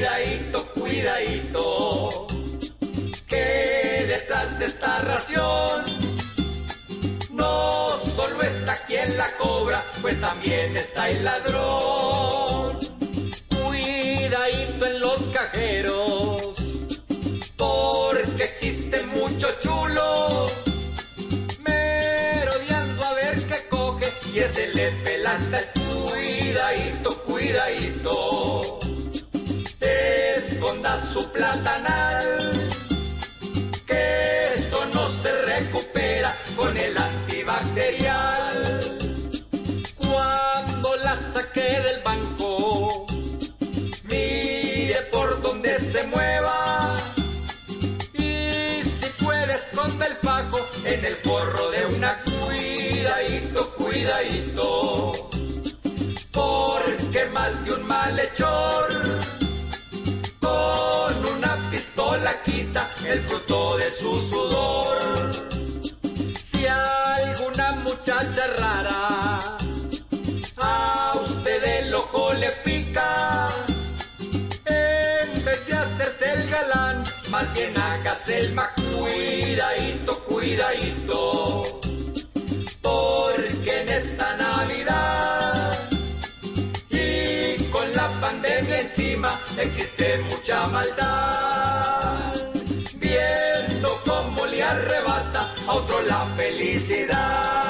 Cuidadito, cuidadito, que detrás de esta ración no solo está quien la cobra, pues también está el ladrón. Cuidadito en los cajeros, porque existe mucho chulo, merodeando a ver qué coge y ese le pela hasta el cuidadito, cuidadito. Su platanal, que esto no se recupera con el antibacterial. Cuando la saqué del banco, mire por donde se mueva. Y si puede esconde el paco en el forro de una cuidadito, cuidadito. Porque más de un malhechor con una pistola quita el fruto de su sudor. Si alguna muchacha rara a usted el ojo le pica, en vez de hacerse el galán, más bien hágase el ma cuidadito, cuidadito, porque en esta pandemia encima existe mucha maldad. Viendo cómo le arrebata a otro la felicidad.